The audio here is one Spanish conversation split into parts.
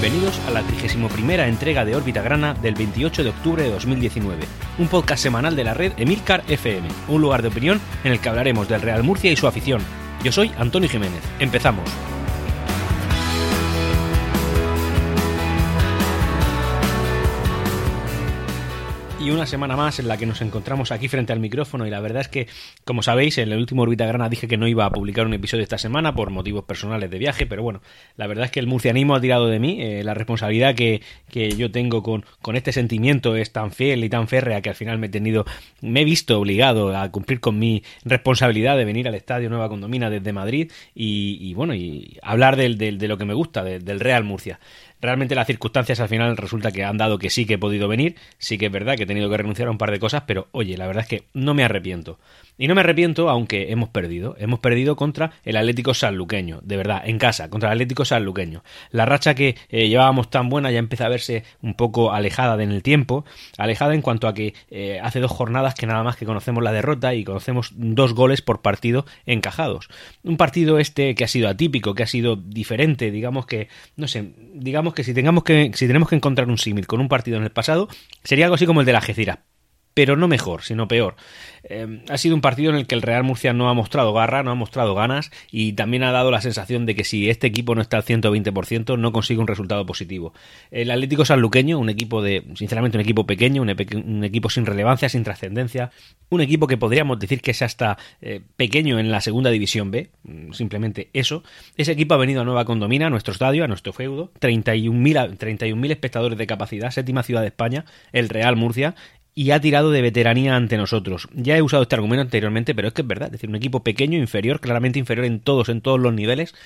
Bienvenidos a la 31 entrega de Órbita Grana del 28 de octubre de 2019, un podcast semanal de la red Emilcar FM, un lugar de opinión en el que hablaremos del Real Murcia y su afición. Yo soy Antonio Jiménez. Empezamos. Y una semana más en la que nos encontramos aquí frente al micrófono y la verdad es que, como sabéis, en el último Orbita Grana dije que no iba a publicar un episodio esta semana por motivos personales de viaje, pero bueno, la verdad es que el murcianismo ha tirado de mí, eh, la responsabilidad que, que yo tengo con, con, este sentimiento es tan fiel y tan férrea que al final me he tenido, me he visto obligado a cumplir con mi responsabilidad de venir al Estadio Nueva Condomina desde Madrid y, bueno, y hablar del, de lo que me gusta, del Real Murcia. Realmente las circunstancias al final resulta que han dado que sí que he podido venir, sí que es verdad que he tenido que renunciar a un par de cosas, pero oye, la verdad es que no me arrepiento. Y no me arrepiento, aunque hemos perdido. Hemos perdido contra el Atlético Sanluqueño, de verdad, en casa, contra el Atlético Sanluqueño. La racha que eh, llevábamos tan buena ya empieza a verse un poco alejada en el tiempo, alejada en cuanto a que eh, hace dos jornadas que nada más que conocemos la derrota y conocemos dos goles por partido encajados. Un partido este que ha sido atípico, que ha sido diferente, digamos que, no sé, digamos que si tengamos que, si tenemos que encontrar un símil con un partido en el pasado, sería algo así como el de la Gecira pero no mejor, sino peor. Eh, ha sido un partido en el que el Real Murcia no ha mostrado garra, no ha mostrado ganas y también ha dado la sensación de que si este equipo no está al 120% no consigue un resultado positivo. El Atlético Sanluqueño, un equipo de, sinceramente, un equipo pequeño, un, equipo sin relevancia, sin trascendencia, un equipo que podríamos decir que es hasta eh, pequeño en la segunda división B, mm, simplemente eso. Ese equipo ha venido a Nueva Condomina, a nuestro estadio, a nuestro feudo, 31.000 31 espectadores de capacidad, séptima ciudad de España, el Real Murcia, y ha tirado de veteranía ante nosotros. Ya he usado este argumento anteriormente, pero es que es verdad. Es decir, un equipo pequeño, inferior, claramente inferior en todos, en todos los niveles,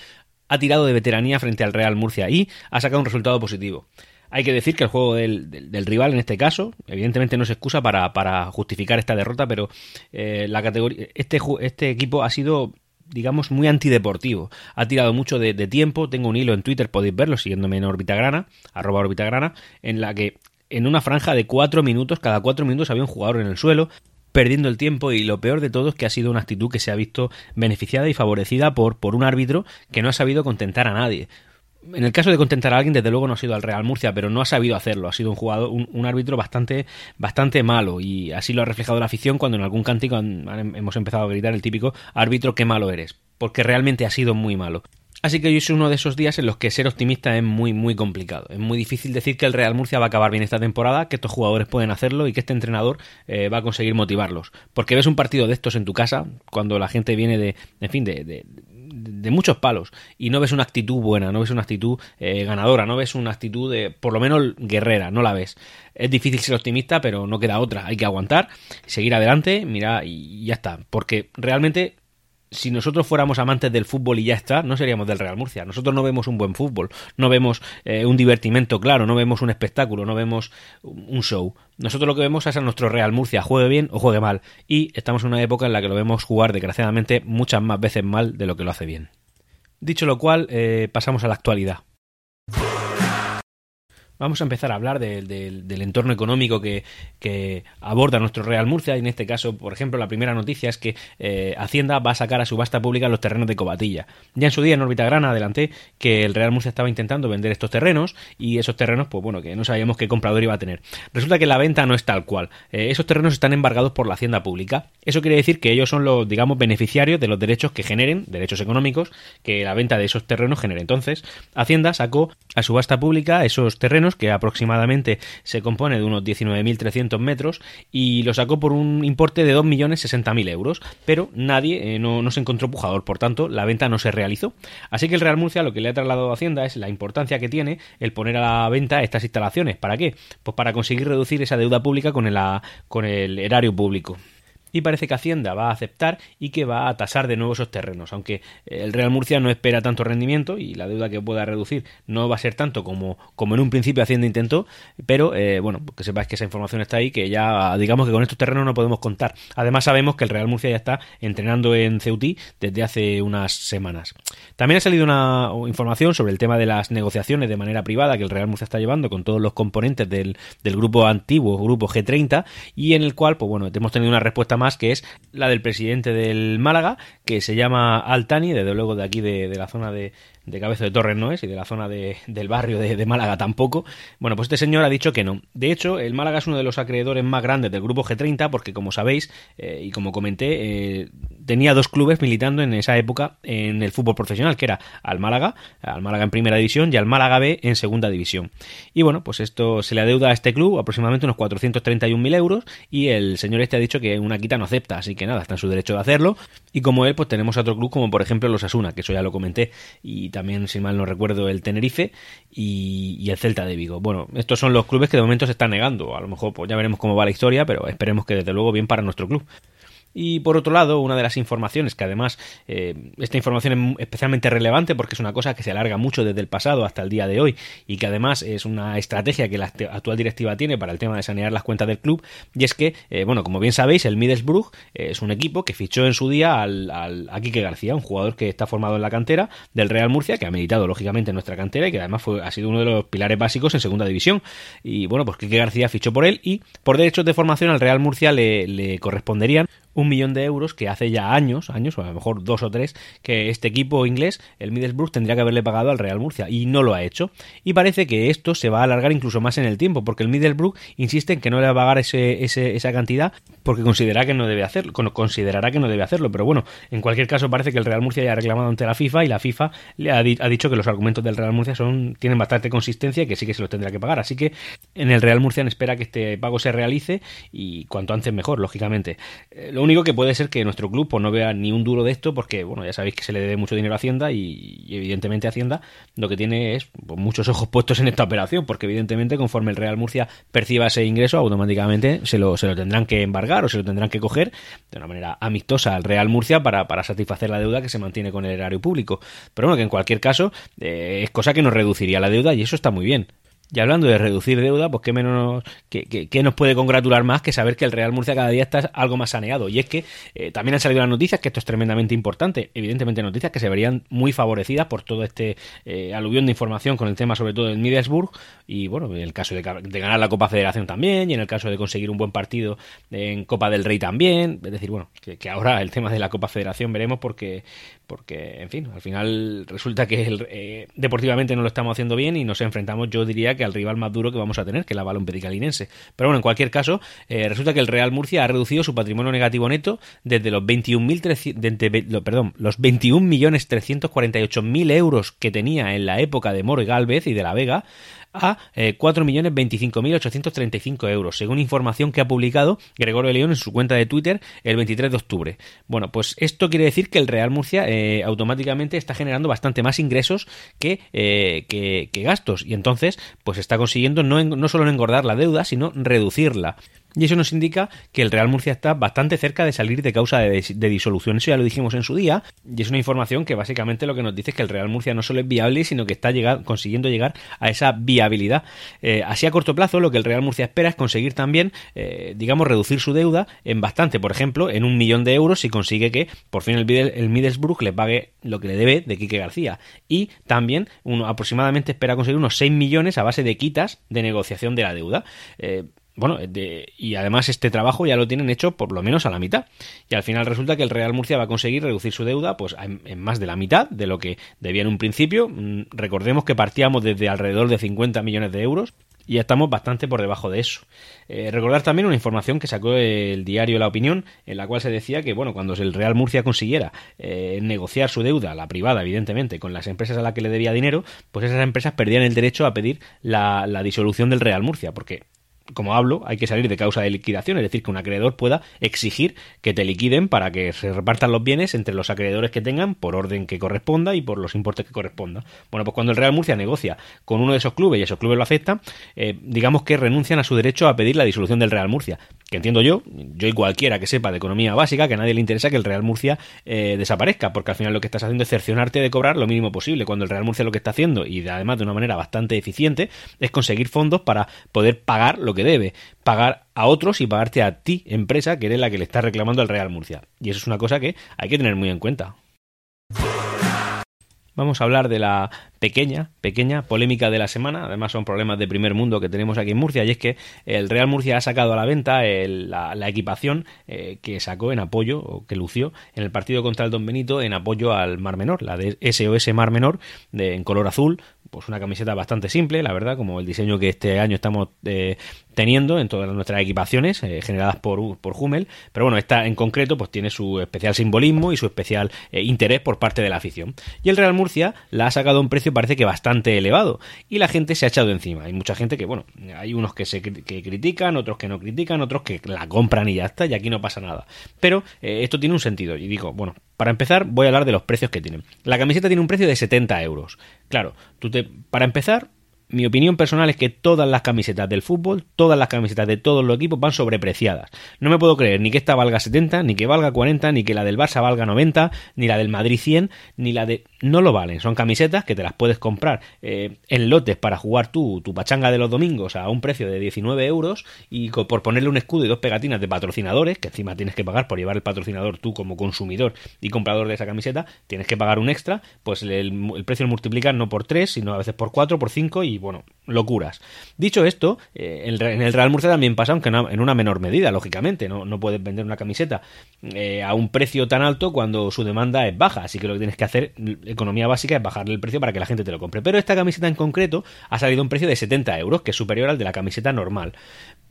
ha tirado de veteranía frente al Real Murcia y ha sacado un resultado positivo. Hay que decir que el juego del, rival en este caso, evidentemente no se excusa para, justificar esta derrota, pero eh, la categoría, este, este equipo ha sido digamos, muy antideportivo. Ha tirado mucho de, de, tiempo. Tengo un hilo en Twitter, podéis verlo, siguiéndome en Orbitagrana, arroba Orbitagrana, en la que en una franja de cuatro minutos, cada cuatro minutos había un jugador en el suelo, perdiendo el tiempo y lo peor de todo es que ha sido una actitud que se ha visto beneficiada y favorecida por, por un árbitro que no ha sabido contentar a nadie. En el caso de contentar a alguien, desde luego no ha sido al Real Murcia, pero no ha sabido hacerlo. Ha sido un jugador, un, árbitro bastante, bastante malo y así lo ha reflejado la afición cuando en algún cántico hemos empezado a gritar el típico árbitro qué malo eres, porque realmente ha sido muy malo. Así que hoy es uno de esos días en los que ser optimista es muy, muy complicado. Es muy difícil decir que el Real Murcia va a acabar bien esta temporada, que estos jugadores pueden hacerlo y que este entrenador eh, va a conseguir motivarlos. Porque ves un partido de estos en tu casa, cuando la gente viene de, en fin, de, de, muchos palos y no ves una actitud buena, no ves una actitud eh, ganadora, no ves una actitud de, por lo menos guerrera, no la ves. Es difícil ser optimista, pero no queda otra. Hay que aguantar, seguir adelante, mira y ya está. Porque realmente si nosotros fuéramos amantes del fútbol y ya está, no seríamos del Real Murcia. Nosotros no vemos un buen fútbol, no vemos eh, un divertimento claro, no vemos un espectáculo, no vemos un show. Nosotros lo que vemos es a nuestro Real Murcia, juegue bien o juegue mal. Y estamos en una época en la que lo vemos jugar, desgraciadamente, muchas más veces mal de lo que lo hace bien. Dicho lo cual, eh, pasamos a la actualidad. Vamos a empezar a hablar del entorno económico que, aborda nuestro Real Murcia. Y en este caso, por ejemplo, la primera noticia es que eh, Hacienda va a sacar a subasta pública los terrenos de Cobatilla. Ya en su día en órbita grana adelanté que el Real Murcia estaba intentando vender estos terrenos y esos terrenos, pues bueno, que no sabíamos qué comprador iba a tener. Resulta que la venta no es tal cual. Eh, esos terrenos están embargados por la Hacienda Pública. Eso quiere decir que ellos son los, digamos, beneficiarios de los derechos que generen, derechos económicos, que la venta de esos terrenos genere. Entonces, Hacienda sacó a subasta pública esos terrenos que aproximadamente se compone de unos 19.300 metros, y lo sacó por un importe de 2.060.000 euros, pero nadie, eh, no, se encontró pujador, por tanto, la venta no se realizó. Así que el Real Murcia lo que le ha trasladado a Hacienda es la importancia que tiene el poner a la venta estas instalaciones. ¿Para qué? Pues para conseguir reducir esa deuda pública con el, con el erario público y parece que Hacienda va a aceptar y que va a tasar de nuevo esos terrenos, aunque el Real Murcia no espera tanto rendimiento y la deuda que pueda reducir no va a ser tanto como, como en un principio Hacienda intentó, pero eh, bueno, que sepáis que esa información está ahí, que ya digamos que con estos terrenos no podemos contar. Además sabemos que el Real Murcia ya está entrenando en Ceutí desde hace unas semanas. También ha salido una información sobre el tema de las negociaciones de manera privada que el Real Murcia está llevando con todos los componentes del, del grupo antiguo, grupo G30, y en el cual, pues bueno, hemos tenido una respuesta más que es la del presidente del Málaga, que se llama Altani, desde luego de aquí de, la zona de, de Cabezo de Torres no es, y de la zona de, del barrio de, Málaga tampoco. Bueno, pues este señor ha dicho que no. De hecho, el Málaga es uno de los acreedores más grandes del grupo G30, porque como sabéis, eh, y como comenté, eh, tenía dos clubes militando en esa época en el fútbol profesional, que era al Málaga, al Málaga en primera división y al Málaga B en segunda división. Y bueno, pues esto se le adeuda a este club aproximadamente unos 431.000 euros y el señor este ha dicho que una quita no acepta, así que nada, está en su derecho de hacerlo. Y como él, pues tenemos otro club como por ejemplo los Asuna, que eso ya lo comenté, y también, si mal no recuerdo, el Tenerife y, el Celta de Vigo. Bueno, estos son los clubes que de momento se están negando. A lo mejor pues ya veremos cómo va la historia, pero esperemos que desde luego bien para nuestro club. Y por otro lado, una de las informaciones, que además eh, esta información es especialmente relevante porque es una cosa que se alarga mucho desde el pasado hasta el día de hoy y que además es una estrategia que la actual directiva tiene para el tema de sanear las cuentas del club, y es que, eh, bueno, como bien sabéis, el Middlesbrough eh, es un equipo que fichó en su día al, al, a Quique García, un jugador que está formado en la cantera del Real Murcia, que ha meditado lógicamente en nuestra cantera y que además fue, ha sido uno de los pilares básicos en segunda división. Y bueno, pues Quique García fichó por él y por derechos de formación al Real Murcia le, le corresponderían un millón de euros que hace ya años, años, o a lo mejor dos o tres, que este equipo inglés, el Middlesbrough, tendría que haberle pagado al Real Murcia y no lo ha hecho. Y parece que esto se va a alargar incluso más en el tiempo, porque el Middlesbrough insiste en que no le va a pagar ese, esa cantidad porque considera que no debe hacerlo, considerará que no debe hacerlo. Pero bueno, en cualquier caso parece que el Real Murcia ya ha reclamado ante la FIFA y la FIFA le ha, dicho que los argumentos del Real Murcia son tienen bastante consistencia y que sí que se los tendrá que pagar. Así que en el Real Murcia espera que este pago se realice y cuanto antes mejor, lógicamente. Eh, lo único que puede ser que nuestro club pues, no vea ni un duro de esto, porque bueno, ya sabéis que se le debe mucho dinero a Hacienda y, evidentemente Hacienda lo que tiene es pues, muchos ojos puestos en esta operación, porque evidentemente conforme el Real Murcia perciba ese ingreso, automáticamente se lo, se lo tendrán que embargar o se lo tendrán que coger de una manera amistosa al Real Murcia para, para satisfacer la deuda que se mantiene con el erario público. Pero bueno, que en cualquier caso eh, es cosa que nos reduciría la deuda y eso está muy bien. Y hablando de reducir deuda, pues qué menos que, nos puede congratular más que saber que el Real Murcia cada día está algo más saneado. Y es que eh, también han salido las noticias, que esto es tremendamente importante, evidentemente noticias que se verían muy favorecidas por todo este eh, aluvión de información con el tema sobre todo del Middlesbrough y bueno, en el caso de, ganar la Copa Federación también y en el caso de conseguir un buen partido en Copa del Rey también. Es decir, bueno, que, ahora el tema de la Copa Federación veremos porque, porque en fin, al final resulta que eh, deportivamente no lo estamos haciendo bien y nos enfrentamos, yo diría que al rival más duro que vamos a tener, que la Balón Pedicalinense. Pero bueno, en cualquier caso, eh, resulta que el Real Murcia ha reducido su patrimonio negativo neto desde los 21.300, perdón, los 21.348.000 euros que tenía en la época de Moro y Galvez y de la Vega a eh, 4.025.835 euros, según información que ha publicado Gregorio León en su cuenta de Twitter el 23 de octubre. Bueno, pues esto quiere decir que el Real Murcia eh, automáticamente está generando bastante más ingresos que, eh, que, gastos y entonces pues está consiguiendo no, no solo engordar la deuda, sino reducirla. Y eso nos indica que el Real Murcia está bastante cerca de salir de causa de, disolución. Eso ya lo dijimos en su día. Y es una información que básicamente lo que nos dice es que el Real Murcia no solo es viable, sino que está consiguiendo llegar a esa viabilidad. Eh, así a corto plazo, lo que el Real Murcia espera es conseguir también, eh, digamos, reducir su deuda en bastante. Por ejemplo, en un millón de euros si consigue que por fin el, Middlesbrough le pague lo que le debe de Quique García. Y también uno, aproximadamente espera conseguir unos 6 millones a base de quitas de negociación de la deuda. Eh, bueno, y además este trabajo ya lo tienen hecho por lo menos a la mitad. Y al final resulta que el Real Murcia va a conseguir reducir su deuda pues en, más de la mitad de lo que debía en un principio. Mm, recordemos que partíamos desde alrededor de 50 millones de euros y ya estamos bastante por debajo de eso. Eh, recordar también una información que sacó el diario La Opinión, en la cual se decía que, bueno, cuando el Real Murcia consiguiera eh, negociar su deuda, la privada, evidentemente, con las empresas a las que le debía dinero, pues esas empresas perdían el derecho a pedir la, la disolución del Real Murcia, porque como hablo, hay que salir de causa de liquidación, es decir, que un acreedor pueda exigir que te liquiden para que se repartan los bienes entre los acreedores que tengan por orden que corresponda y por los importes que corresponda. Bueno, pues cuando el Real Murcia negocia con uno de esos clubes y esos clubes lo aceptan, eh, digamos que renuncian a su derecho a pedir la disolución del Real Murcia. Que entiendo yo, yo y cualquiera que sepa de economía básica, que a nadie le interesa que el Real Murcia eh, desaparezca, porque al final lo que estás haciendo es cercionarte de cobrar lo mínimo posible. Cuando el Real Murcia lo que está haciendo, y además de una manera bastante eficiente, es conseguir fondos para poder pagar lo que debe, pagar a otros y pagarte a ti, empresa, que eres la que le está reclamando al Real Murcia. Y eso es una cosa que hay que tener muy en cuenta. Vamos a hablar de la pequeña, pequeña polémica de la semana. Además son problemas de primer mundo que tenemos aquí en Murcia y es que el Real Murcia ha sacado a la venta la, equipación eh, que sacó en apoyo, o que lució en el partido contra el Don Benito en apoyo al Mar Menor, la de SOS Mar Menor en color azul, pues una camiseta bastante simple, la verdad, como el diseño que este año estamos eh, teniendo en todas nuestras equipaciones eh, generadas por, por Hummel, pero bueno, esta en concreto pues tiene su especial simbolismo y su especial interés por parte de la afición. Y el Real Murcia la ha sacado a un precio parece que bastante elevado y la gente se ha echado encima. Hay mucha gente que, bueno, hay unos que se que critican, otros que no critican, otros que la compran y ya está, y aquí no pasa nada. Pero eh, esto tiene un sentido y digo, bueno, para empezar voy a hablar de los precios que tienen. La camiseta tiene un precio de 70 euros. Claro, tú te, para empezar mi opinión personal es que todas las camisetas del fútbol, todas las camisetas de todos los equipos van sobrepreciadas. No me puedo creer ni que esta valga 70, ni que valga 40, ni que la del Barça valga 90, ni la del Madrid 100, ni la de... No lo valen. Son camisetas que te las puedes comprar eh, en lotes para jugar tú, tu pachanga de los domingos a un precio de 19 euros y por ponerle un escudo y dos pegatinas de patrocinadores, que encima tienes que pagar por llevar el patrocinador tú como consumidor y comprador de esa camiseta, tienes que pagar un extra, pues el, precio lo multiplicas no por 3, sino a veces por 4, por 5 y bueno, locuras. Dicho esto, eh, en el Real Murcia también pasa, aunque en una menor medida, lógicamente. No, no puedes vender una camiseta eh, a un precio tan alto cuando su demanda es baja. Así que lo que tienes que hacer, economía básica, es bajarle el precio para que la gente te lo compre. Pero esta camiseta en concreto ha salido a un precio de 70 euros, que es superior al de la camiseta normal.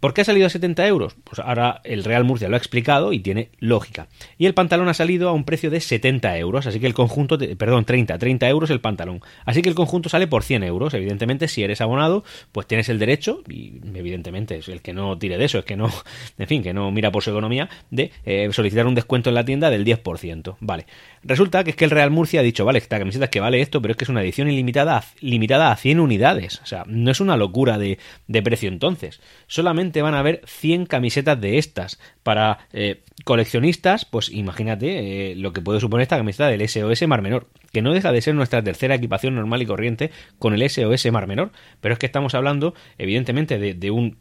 ¿Por qué ha salido a 70 euros? Pues ahora el Real Murcia lo ha explicado y tiene lógica. Y el pantalón ha salido a un precio de 70 euros, así que el conjunto, perdón, 30, 30 euros el pantalón. Así que el conjunto sale por 100 euros. Evidentemente, si eres abonado, pues tienes el derecho, y evidentemente es el que no tire de eso, es que no, en fin, que no mira por su economía, de eh, solicitar un descuento en la tienda del 10%. Vale. Resulta que es que el Real Murcia ha dicho, vale, esta camiseta es que vale esto, pero es que es una edición ilimitada, limitada a 100 unidades. O sea, no es una locura de, de precio entonces. Solamente van a haber 100 camisetas de estas. Para eh, coleccionistas, pues imagínate eh, lo que puede suponer esta camiseta del SOS Mar Menor, que no deja de ser nuestra tercera equipación normal y corriente con el SOS Mar Menor, pero es que estamos hablando, evidentemente, de un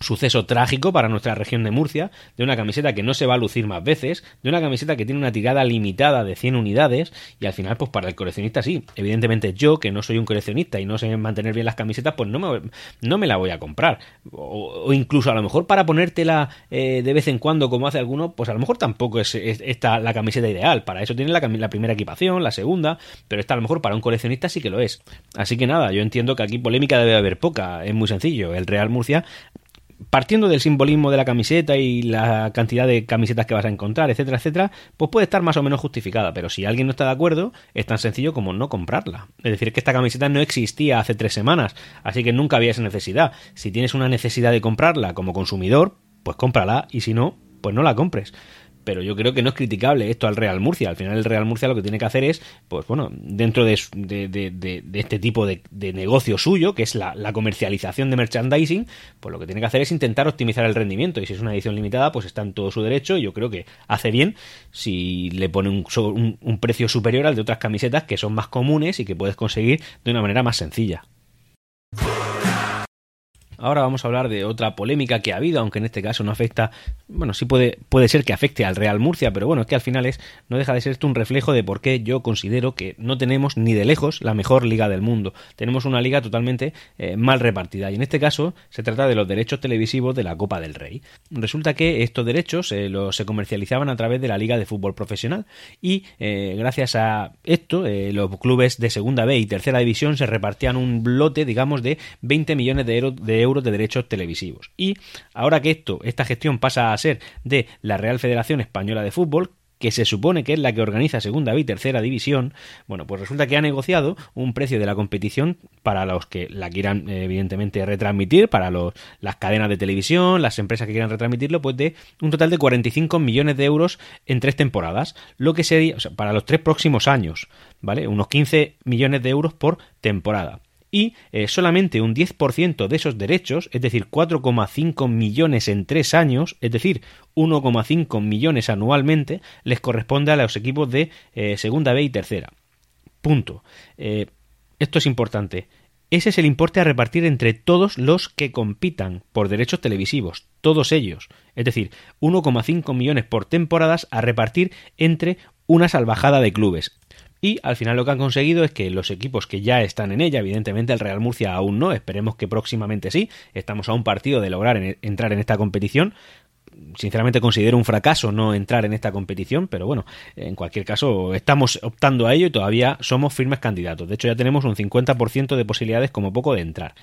suceso trágico para nuestra región de Murcia, de una camiseta que no se va a lucir más veces, de una camiseta que tiene una tirada limitada de 100 unidades y al final pues para el coleccionista sí. Evidentemente yo que no soy un coleccionista y no sé mantener bien las camisetas pues no me, no me la voy a comprar. O, incluso a lo mejor para ponértela eh, de vez en cuando como hace alguno pues a lo mejor tampoco es, esta la camiseta ideal. Para eso tiene la, la primera equipación, la segunda, pero esta a lo mejor para un coleccionista sí que lo es. Así que nada, yo entiendo que aquí polémica debe haber poca. Es muy sencillo. El Real Murcia partiendo del simbolismo de la camiseta y la cantidad de camisetas que vas a encontrar, etcétera, etcétera, pues puede estar más o menos justificada. Pero si alguien no está de acuerdo, es tan sencillo como no comprarla. Es decir, que esta camiseta no existía hace tres semanas, así que nunca había esa necesidad. Si tienes una necesidad de comprarla como consumidor, pues cómprala y si no, pues no la compres pero yo creo que no es criticable esto al Real Murcia. Al final el Real Murcia lo que tiene que hacer es, pues bueno, dentro de, este tipo de, negocio suyo, que es la, comercialización de merchandising, pues lo que tiene que hacer es intentar optimizar el rendimiento. Y si es una edición limitada, pues está en todo su derecho y yo creo que hace bien si le pone un, un precio superior al de otras camisetas que son más comunes y que puedes conseguir de una manera más sencilla. Ahora vamos a hablar de otra polémica que ha habido, aunque en este caso no afecta, bueno, sí puede, puede ser que afecte al Real Murcia, pero bueno, es que al final es, no deja de ser esto un reflejo de por qué yo considero que no tenemos ni de lejos la mejor liga del mundo. Tenemos una liga totalmente eh, mal repartida y en este caso se trata de los derechos televisivos de la Copa del Rey. Resulta que estos derechos eh, se comercializaban a través de la Liga de Fútbol Profesional y eh, gracias a esto los clubes de segunda B y tercera división se repartían un lote, digamos, de 20 millones de euros de de derechos televisivos. Y ahora que esto, esta gestión pasa a ser de la Real Federación Española de Fútbol, que se supone que es la que organiza segunda y tercera división, bueno, pues resulta que ha negociado un precio de la competición para los que la quieran evidentemente retransmitir, para los, las cadenas de televisión, las empresas que quieran retransmitirlo, pues de un total de 45 millones de euros en tres temporadas, lo que sería, para los tres próximos años, ¿vale? Unos 15 millones de euros por temporada y eh, solamente un 10% de esos derechos, es decir, 4,5 millones en tres años, es decir, 1,5 millones anualmente, les corresponde a los equipos de eh, segunda B y tercera. Punto. Eh, esto es importante. Ese es el importe a repartir entre todos los que compitan por derechos televisivos, todos ellos. Es decir, 1,5 millones por temporadas a repartir entre una salvajada de clubes. Y al final lo que han conseguido es que los equipos que ya están en ella, evidentemente el Real Murcia aún no, esperemos que próximamente sí, estamos a un partido de lograr entrar en esta competición, sinceramente considero un fracaso no entrar en esta competición, pero bueno, en cualquier caso estamos optando a ello y todavía somos firmes candidatos. De hecho, ya tenemos un 50% de posibilidades como poco de entrar.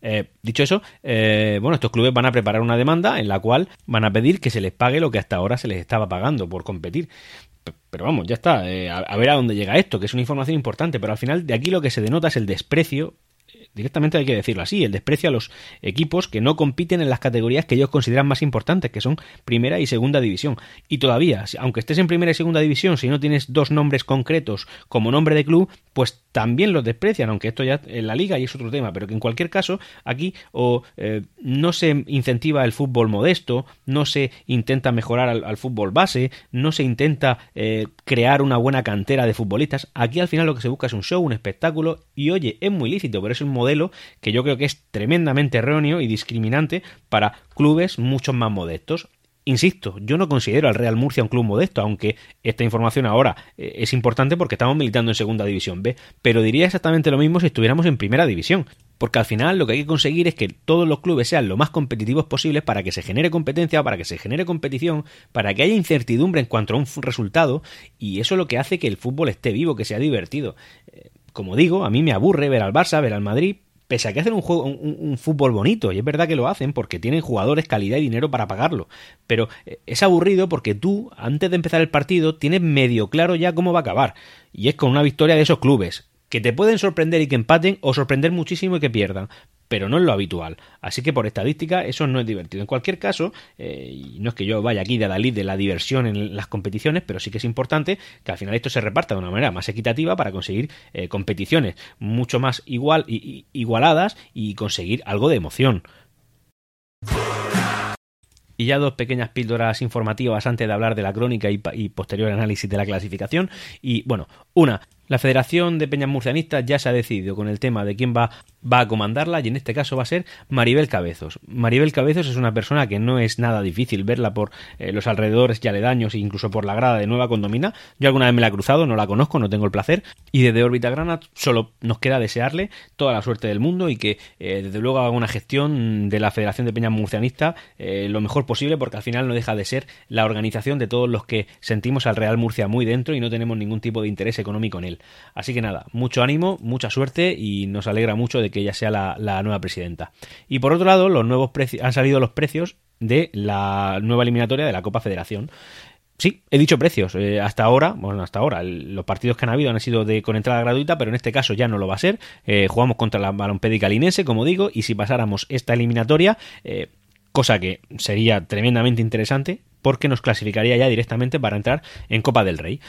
Eh, dicho eso, eh, bueno, estos clubes van a preparar una demanda en la cual van a pedir que se les pague lo que hasta ahora se les estaba pagando por competir. Pero vamos, ya está, eh, a ver a dónde llega esto, que es una información importante, pero al final de aquí lo que se denota es el desprecio directamente hay que decirlo así, el desprecio a los equipos que no compiten en las categorías que ellos consideran más importantes, que son primera y segunda división. Y todavía, aunque estés en primera y segunda división, si no tienes dos nombres concretos como nombre de club, pues también los desprecian, aunque esto ya en la liga y es otro tema, pero que en cualquier caso aquí eh, no se incentiva el fútbol modesto, no se intenta mejorar al, fútbol base, no se intenta eh, crear una buena cantera de futbolistas, aquí al final lo que se busca es un show, un espectáculo y oye, es muy lícito, pero es un modelo que yo creo que es tremendamente erróneo y discriminante para clubes mucho más modestos. Insisto, yo no considero al Real Murcia un club modesto, aunque esta información ahora eh, es importante porque estamos militando en Segunda División B, pero diría exactamente lo mismo si estuviéramos en Primera División, porque al final lo que hay que conseguir es que todos los clubes sean lo más competitivos posibles para que se genere competencia, para que se genere competición, para que haya incertidumbre en cuanto a un resultado, y eso es lo que hace que el fútbol esté vivo, que sea divertido. Como digo, a mí me aburre ver al Barça, ver al Madrid, pese a que hacen un, juego, un, fútbol bonito, y es verdad que lo hacen porque tienen jugadores, calidad y dinero para pagarlo, pero eh, es aburrido porque tú, antes de empezar el partido, tienes medio claro ya cómo va a acabar, y es con una victoria de esos clubes, que te pueden sorprender y que empaten, o sorprender muchísimo y que pierdan, pero no es lo habitual. Así que por estadística eso no es divertido. En cualquier caso, eh, no es que yo vaya aquí de la de la diversión en las competiciones, pero sí que es importante que al final esto se reparta de una manera más equitativa para conseguir eh, competiciones mucho más igual, y, igualadas y conseguir algo de emoción. Y ya dos pequeñas píldoras informativas antes de hablar de la crónica y, posterior análisis de la clasificación. Y bueno, una, la Federación de Peñas Murcianistas ya se ha decidido con el tema de quién va, a comandarla y en este caso va a ser Maribel Cabezos. Maribel Cabezos es una persona que no es nada difícil verla por eh, los alrededores y aledaños e incluso por la grada de Nueva Condomina. Yo alguna vez me la he cruzado, no la conozco, no tengo el placer. Y desde órbita grana solo nos queda desearle toda la suerte del mundo y que eh, desde luego haga una gestión de la Federación de Peñas Murcianistas eh, lo mejor posible porque al final no deja de ser la organización de todos los que sentimos al Real Murcia muy dentro y no tenemos ningún tipo de interés económico en él. Así que nada, mucho ánimo, mucha suerte y nos alegra mucho de que ella sea la, nueva presidenta. Y por otro lado, los nuevos han salido los precios de la nueva eliminatoria de la Copa Federación. Sí, he dicho precios. Eh, hasta ahora, bueno, hasta ahora, los partidos que han habido han sido de con entrada gratuita, pero en este caso ya no lo va a ser. Eh, jugamos contra la Balompédica Linense, como digo, y si pasáramos esta eliminatoria, eh, cosa que sería tremendamente interesante, porque nos clasificaría ya directamente para entrar en Copa del Rey.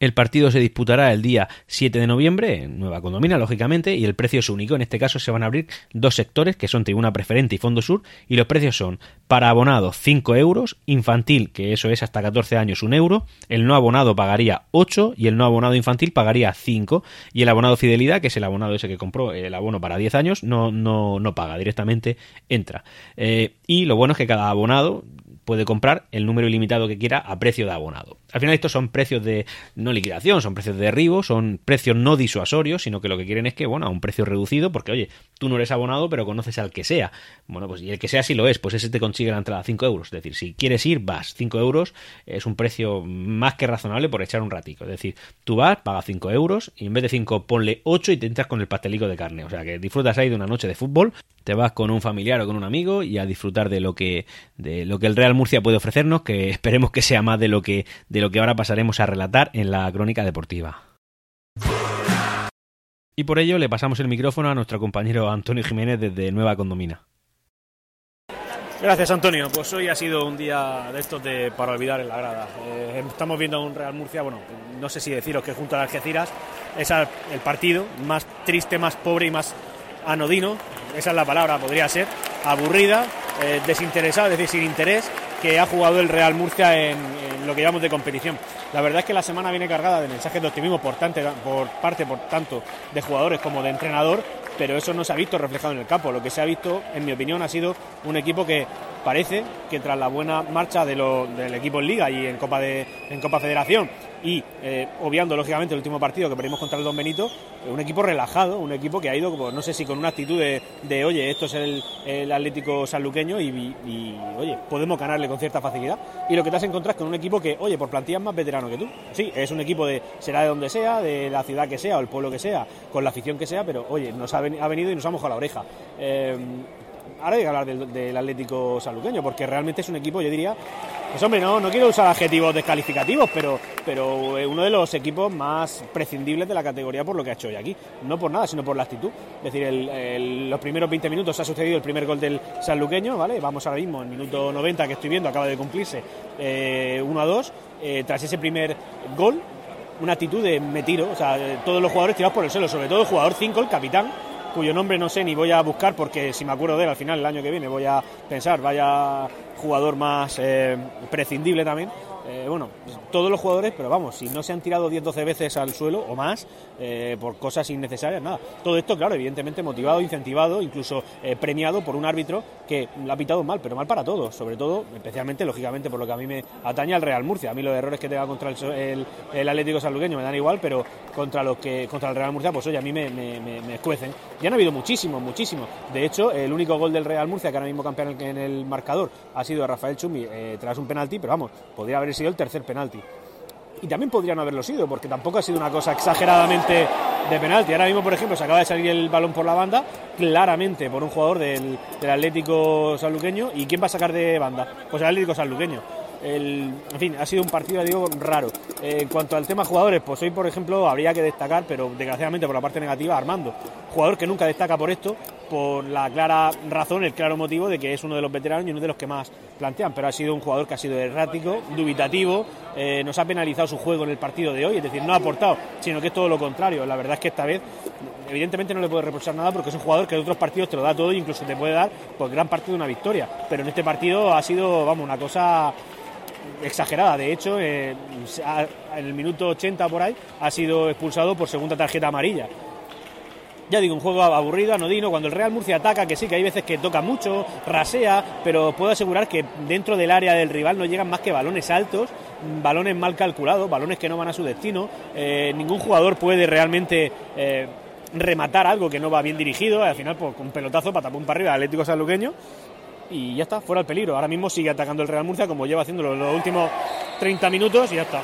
El partido se disputará el día 7 de noviembre en Nueva Condomina, lógicamente, y el precio es único. En este caso se van a abrir dos sectores, que son Tribuna Preferente y Fondo Sur, y los precios son para abonado 5 euros, infantil, que eso es hasta 14 años, 1 euro, el no abonado pagaría 8 y el no abonado infantil pagaría 5, y el abonado fidelidad, que es el abonado ese que compró el abono para 10 años, no, no, no paga, directamente entra. Eh, y lo bueno es que cada abonado puede comprar el número ilimitado que quiera a precio de abonado. Al final estos son precios de no liquidación, son precios de derribo, son precios no disuasorios, sino que lo que quieren es que, bueno, a un precio reducido, porque oye, tú no eres abonado, pero conoces al que sea. Bueno, pues y el que sea si lo es, pues ese te consigue la entrada a 5 euros. Es decir, si quieres ir, vas. 5 euros es un precio más que razonable por echar un ratico. Es decir, tú vas, pagas 5 euros y en vez de 5 ponle 8 y te entras con el pastelico de carne. O sea que disfrutas ahí de una noche de fútbol, te vas con un familiar o con un amigo y a disfrutar de lo que, de lo que el Real Murcia puede ofrecernos, que esperemos que sea más de lo que, lo que ahora pasaremos a relatar en la crónica deportiva. Y por ello le pasamos el micrófono a nuestro compañero Antonio Jiménez desde Nueva Condomina. Gracias Antonio, pues hoy ha sido un día de estos de para olvidar en la grada. Eh, estamos viendo a un Real Murcia, bueno, no sé si deciros que junto a las Algeciras es el partido más triste, más pobre y más anodino, esa es la palabra, podría ser, aburrida, eh, desinteresada, es decir, sin interés, que ha jugado el Real Murcia en, lo que llamamos de competición. La verdad es que la semana viene cargada de mensajes de optimismo por, parte, por tanto, de jugadores como de entrenador, pero eso no se ha visto reflejado en el campo. Lo que se ha visto, en mi opinión, ha sido un equipo que parece que tras la buena marcha del equipo en Liga y en Copa, de, en Copa Federación y eh, obviando lógicamente el último partido que perdimos contra el Don Benito, un equipo relajado, un equipo que ha ido, no sé si con una actitud de, oye, esto es el, Atlético sanluqueño y, y, oye, podemos ganarle con cierta facilidad. Y lo que te has encontrado es con un equipo que, oye, por plantilla es más veterano que tú. Sí, es un equipo de, será de donde sea, de la ciudad que sea o el pueblo que sea, con la afición que sea, pero oye, nos ha, venido y nos ha mojado la oreja. Eh, ahora hay que hablar del, Atlético Sanluqueño, porque realmente es un equipo, yo diría, pues hombre, no, no quiero usar adjetivos descalificativos, pero, pero uno de los equipos más prescindibles de la categoría por lo que ha hecho hoy aquí. No por nada, sino por la actitud. Es decir, el, los primeros 20 minutos ha sucedido el primer gol del sanluqueño, ¿vale? Vamos ahora mismo, en minuto 90 que estoy viendo, acaba de cumplirse 1 eh, a 2. Eh, tras ese primer gol, una actitud de me tiro, o sea, todos los jugadores tirados por el suelo, sobre todo el jugador 5, el capitán, cuyo nombre no sé ni voy a buscar porque si me acuerdo de él al final el año que viene voy a pensar, vaya jugador más eh, prescindible también. Eh, bueno, todos los jugadores, pero vamos, si no se han tirado 10-12 veces al suelo o más eh, por cosas innecesarias, nada. Todo esto, claro, evidentemente motivado, incentivado, incluso premiado por un árbitro que lo ha pitado mal, pero mal para todos, sobre todo, especialmente, lógicamente, por lo que a mí me atañe al Real Murcia. A mí los errores que tenga contra el, el, Atlético Sanluqueño me dan igual, pero contra los que contra el Real Murcia, pues oye, a mí me, me, me, escuecen. Ya han habido muchísimos, muchísimos. De hecho, el único gol del Real Murcia, que ahora mismo campeón en el marcador, ha sido de Rafael Chumi eh, tras un penalti, pero vamos, podría haber sido el tercer penalti. Y también podría no haberlo sido, porque tampoco ha sido una cosa exageradamente de penalti. Ahora mismo, por ejemplo, se acaba de salir el balón por la banda, claramente por un jugador del, del Atlético Sanluqueño. ¿Y quién va a sacar de banda? Pues el Atlético Sanluqueño. En fin, ha sido un partido, digo, raro. Eh, en cuanto al tema jugadores, pues hoy, por ejemplo, habría que destacar, pero desgraciadamente por la parte negativa, Armando. Jugador que nunca destaca por esto, por la clara razón, el claro motivo de que es uno de los veteranos y uno de los que más plantean. Pero ha sido un jugador que ha sido errático, dubitativo, eh, nos ha penalizado su juego en el partido de hoy, es decir, no ha aportado, sino que es todo lo contrario. La verdad es que esta vez, evidentemente, no le puede reprochar nada porque es un jugador que en otros partidos te lo da todo e incluso te puede dar pues, gran parte de una victoria. Pero en este partido ha sido, vamos, una cosa exagerada. De hecho, eh, en el minuto 80 por ahí ha sido expulsado por segunda tarjeta amarilla. Ya digo, un juego aburrido, anodino, cuando el Real Murcia ataca, que sí, que hay veces que toca mucho, rasea, pero puedo asegurar que dentro del área del rival no llegan más que balones altos, balones mal calculados, balones que no van a su destino. Eh, ningún jugador puede realmente eh, rematar algo que no va bien dirigido, al final pues, un pelotazo un para arriba Atlético Sanluqueño y ya está, fuera el peligro. Ahora mismo sigue atacando el Real Murcia como lleva haciéndolo los últimos 30 minutos y ya está.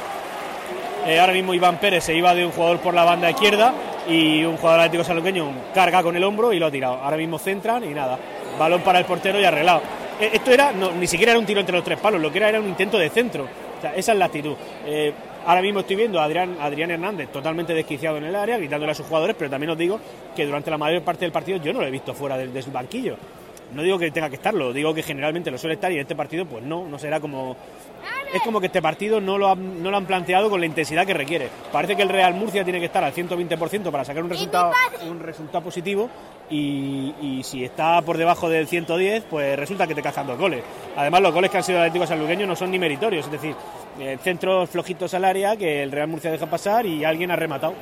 Eh, ahora mismo Iván Pérez se iba de un jugador por la banda izquierda y un jugador atlético saluqueño carga con el hombro y lo ha tirado. Ahora mismo centran y nada. Balón para el portero y arreglado. Eh, esto era, ni siquiera era un tiro entre los tres palos, lo que era era un intento de centro. esa es la actitud. Eh, ahora mismo estoy viendo a Adrián, Adrián Hernández totalmente desquiciado en el área, gritándole a sus jugadores, pero también os digo que durante la mayor parte del partido yo no lo he visto fuera del banquillo no digo que tenga que estarlo, digo que generalmente lo suele estar y en este partido pues no, no será como... Es como que este partido no lo, han, no lo han planteado con la intensidad que requiere. Parece que el Real Murcia tiene que estar al 120% para sacar un resultado, un resultado positivo y, si está por debajo del 110, pues resulta que te cazan dos goles. Además, los goles que han sido Atlético Sanluqueño no son ni meritorios, es decir, eh, centros flojitos al área que el Real Murcia deja pasar y alguien ha rematado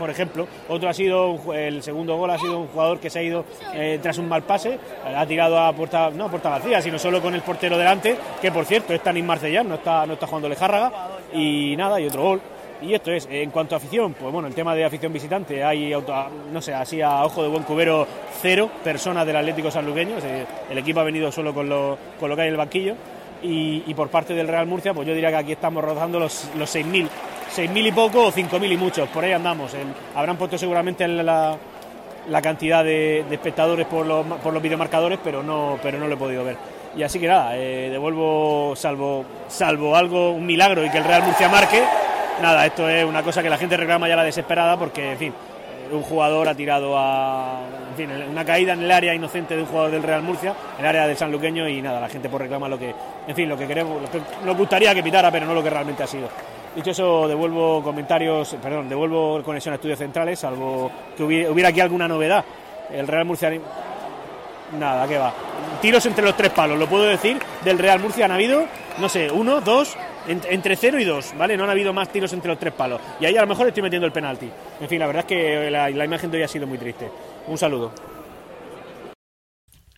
por ejemplo. Otro ha sido, el segundo gol ha sido un jugador que se ha ido eh, tras un mal pase, ha tirado a puerta, no a puerta vacía, sino solo con el portero delante, que por cierto es Tanis Marcellán, no está, no está jugando Lejárraga, y nada, y otro gol. Y esto es, en cuanto a afición, pues bueno, el tema de afición visitante, hay, auto, no sé, así a ojo de buen cubero, cero personas del Atlético Sanluqueño, el equipo ha venido solo con lo, con lo que hay en el banquillo. Y, por parte del Real Murcia, pues yo diría que aquí estamos rozando los, los 6.000 6.000 y poco o 5.000 y muchos, por ahí andamos. habrán puesto seguramente la, la cantidad de, espectadores por los, por los videomarcadores, pero no, pero no lo he podido ver. Y así que nada, eh, devuelvo, salvo, salvo algo, un milagro y que el Real Murcia marque, nada, esto es una cosa que la gente reclama ya la desesperada porque, en fin, eh, un jugador ha tirado a, en fin, una caída en el área inocente de un jugador del Real Murcia, en el área del Sanluqueño y nada, la gente por reclama lo que, en fin, lo que queremos, nos gustaría que pitara, pero no lo que realmente ha sido. Dicho eso, devuelvo comentarios, perdón, devuelvo conexión a estudios centrales, salvo que hubiera, aquí alguna novedad. El Real Murcia. Nada, ¿qué va? Tiros entre los tres palos, lo puedo decir. Del Real Murcia han habido, no sé, uno, dos, entre cero y dos, ¿vale? No han habido más tiros entre los tres palos. Y ahí a lo mejor estoy metiendo el penalti. En fin, la verdad es que la, la imagen de hoy ha sido muy triste. Un saludo.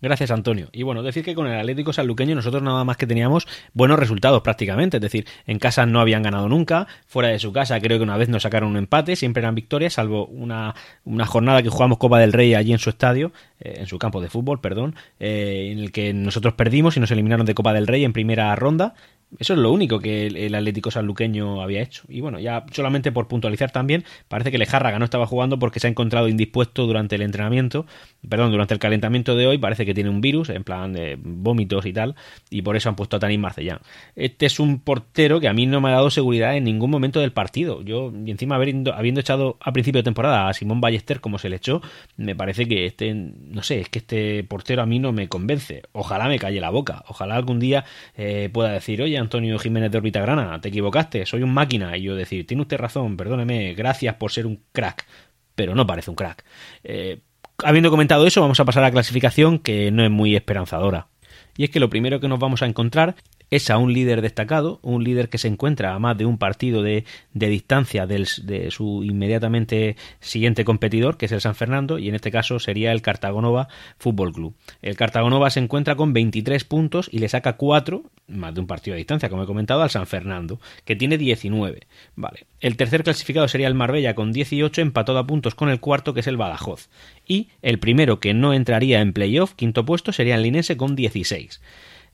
Gracias, Antonio. Y bueno, decir que con el Atlético Sanluqueño nosotros nada más que teníamos buenos resultados prácticamente. Es decir, en casa no habían ganado nunca, fuera de su casa creo que una vez nos sacaron un empate, siempre eran victorias, salvo una, una jornada que jugamos Copa del Rey allí en su estadio, en su campo de fútbol, perdón, eh, en el que nosotros perdimos y nos eliminaron de Copa del Rey en primera ronda eso es lo único que el, Atlético Sanluqueño había hecho. Y bueno, ya solamente por puntualizar también, parece que Lejárraga no estaba jugando porque se ha encontrado indispuesto durante el entrenamiento, perdón, durante el calentamiento de hoy, parece que tiene un virus, en plan de vómitos y tal, y por eso han puesto a Tanis Marcellán. Este es un portero que a mí no me ha dado seguridad en ningún momento del partido. Yo, y encima habiendo, habiendo echado a principio de temporada a Simón Ballester como se le echó, me parece que este, no sé, es que este portero a mí no me convence. Ojalá me calle la boca, ojalá algún día eh, pueda decir, oye, Antonio Jiménez de Orbitagrana, te equivocaste, soy un máquina. Y yo decir, tiene usted razón, perdóneme, gracias por ser un crack. Pero no parece un crack. Eh, habiendo comentado eso, vamos a pasar a la clasificación que no es muy esperanzadora. Y es que lo primero que nos vamos a encontrar es a un líder destacado, un líder que se encuentra a más de un partido de, distancia de su inmediatamente siguiente competidor, que es el San Fernando, y en este caso sería el Cartagonova Fútbol Club. El Cartagonova se encuentra con 23 puntos y le saca 4, más de un partido de distancia, como he comentado, al San Fernando, que tiene 19. Vale. El tercer clasificado sería el Marbella con 18, empatado a puntos con el cuarto, que es el Badajoz. Y el primero que no entraría en playoff, quinto puesto, sería el Linense con 16.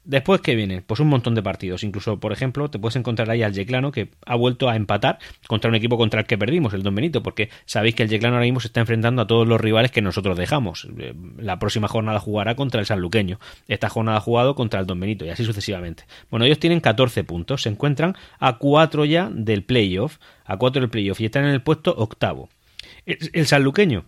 Después, ¿qué viene? Pues un montón de partidos. Incluso, por ejemplo, te puedes encontrar ahí al Yeclano que ha vuelto a empatar contra un equipo contra el que perdimos, el Don Benito, porque sabéis que el Yeclano ahora mismo se está enfrentando a todos los rivales que nosotros dejamos. Eh, la próxima jornada jugará contra el Sanluqueño. Esta jornada ha jugado contra el Don Benito y así sucesivamente. Bueno, ellos tienen 14 puntos. Se encuentran a 4 ya del playoff. A 4 del playoff y están en el puesto octavo. El, el Sanluqueño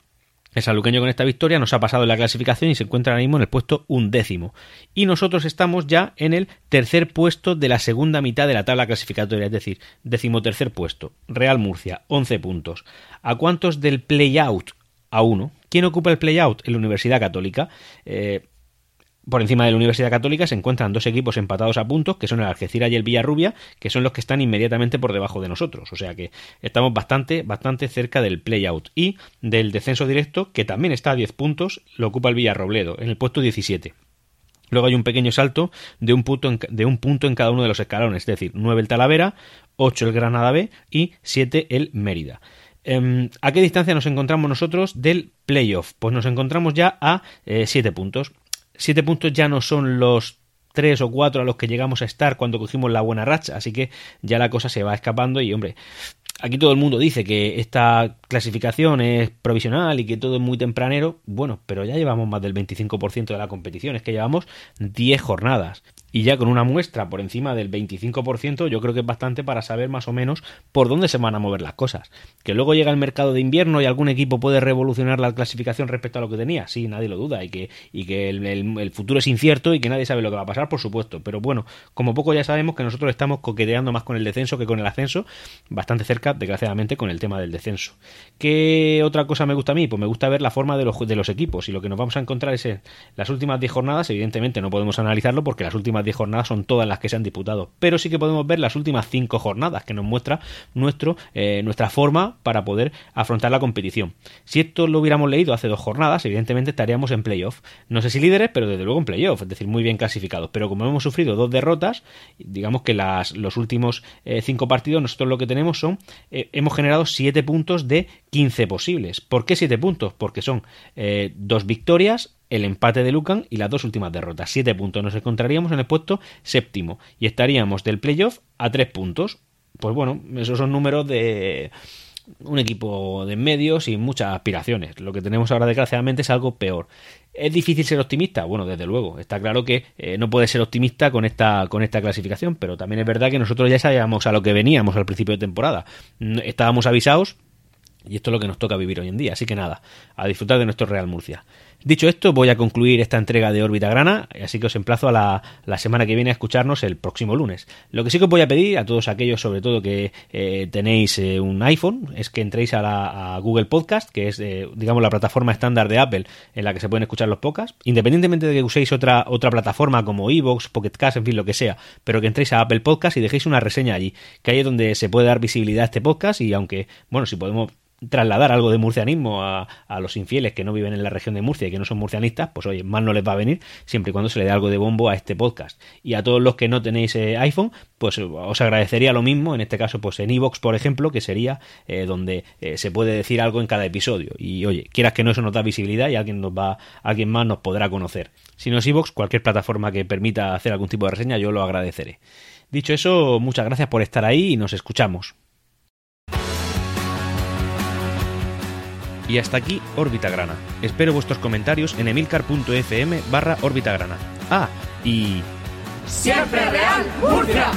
el saluqueño con esta victoria nos ha pasado en la clasificación y se encuentra ahora mismo en el puesto undécimo. Y nosotros estamos ya en el tercer puesto de la segunda mitad de la tabla clasificatoria, es decir, decimotercer puesto. Real Murcia, 11 puntos. ¿A cuántos del play-out? A uno. ¿Quién ocupa el play-out? En la Universidad Católica. Eh, por encima de la Universidad Católica se encuentran dos equipos empatados a puntos, que son el Algeciras y el Villarrubia, que son los que están inmediatamente por debajo de nosotros. O sea que estamos bastante, bastante cerca del play-out. Y del descenso directo, que también está a 10 puntos, lo ocupa el Villarrobledo, en el puesto 17. Luego hay un pequeño salto de un, punto en, cada uno de los escalones, es decir, 9 el Talavera, 8 el Granada B y 7 el Mérida. Em, ¿A qué distancia nos encontramos nosotros del playoff? Pues nos encontramos ya a 7 eh, puntos. Siete puntos ya no son los tres o cuatro a los que llegamos a estar cuando cogimos la buena racha, así que ya la cosa se va escapando y hombre, aquí todo el mundo dice que esta clasificación es provisional y que todo es muy tempranero, bueno, pero ya llevamos más del 25% de la competición, es que llevamos 10 jornadas y ya con una muestra por encima del 25%, yo creo que es bastante para saber más o menos por dónde se van a mover las cosas. Que luego llega el mercado de invierno y algún equipo puede revolucionar la clasificación respecto a lo que tenía, sí, nadie lo duda, y que, y que el, futuro es incierto y que nadie sabe lo que va a pasar, por supuesto. Pero bueno, como poco ya sabemos que nosotros estamos coqueteando más con el descenso que con el ascenso, bastante cerca, desgraciadamente, con el tema del descenso. ¿Qué otra cosa me gusta a mí? Pues me gusta ver la forma de los, de los equipos, y lo que nos vamos a encontrar es en las últimas 10 jornadas, evidentemente no podemos analizarlo porque las últimas 10 jornadas son todas las que se han disputado, pero sí que podemos ver las últimas 5 jornadas que nos muestra nuestro, eh, nuestra forma para poder afrontar la competición. Si esto lo hubiéramos leído hace dos jornadas, evidentemente estaríamos en playoff. No sé si líderes, pero desde luego en playoff, es decir, muy bien clasificados. Pero como hemos sufrido dos derrotas, digamos que las, los últimos 5 eh, partidos, nosotros lo que tenemos son, eh, hemos generado 7 puntos de 15 posibles. ¿Por qué 7 puntos? Porque son dos victorias, el empate de Lucan y las dos últimas derrotas. Siete puntos. Nos encontraríamos en el puesto séptimo y estaríamos del playoff a tres puntos. Pues bueno, esos son números de un equipo de medios y muchas aspiraciones. Lo que tenemos ahora, desgraciadamente, es algo peor. ¿Es difícil ser optimista? Bueno, desde luego. Está claro que eh, no puede ser optimista con esta, con esta clasificación, pero también es verdad que nosotros ya sabíamos a lo que veníamos al principio de temporada. Estábamos avisados y esto es lo que nos toca vivir hoy en día. Así que nada, a disfrutar de nuestro Real Murcia. Dicho esto, voy a concluir esta entrega de órbita grana, así que os emplazo a la, semana que viene a escucharnos el próximo lunes. Lo que sí que os voy a pedir a todos aquellos, sobre todo que eh, tenéis eh, un iPhone, es que entréis a, la, Google Podcast, que es, eh, digamos, la plataforma estándar de Apple en la que se pueden escuchar los podcasts, independientemente de que uséis otra, otra plataforma como Evox, Pocket Cast, en fin, lo que sea, pero que entréis a Apple Podcast y dejéis una reseña allí, que ahí es donde se puede dar visibilidad a este podcast y aunque, bueno, si podemos trasladar algo de murcianismo a, a, los infieles que no viven en la región de Murcia y que no son murcianistas, pues oye, mal no les va a venir siempre y cuando se le dé algo de bombo a este podcast. Y a todos los que no tenéis eh, iPhone, pues os agradecería lo mismo, en este caso pues en iVoox, por ejemplo, que sería eh, donde eh, se puede decir algo en cada episodio. Y oye, quieras que no, eso nos da visibilidad y alguien, nos va, alguien más nos podrá conocer. Si no es iVoox, cualquier plataforma que permita hacer algún tipo de reseña, yo lo agradeceré. Dicho eso, muchas gracias por estar ahí y nos escuchamos. Y hasta aquí Órbita Grana. Espero vuestros comentarios en emilcar.fm barra Órbita Grana. Ah, y... ¡Siempre Real Murcia!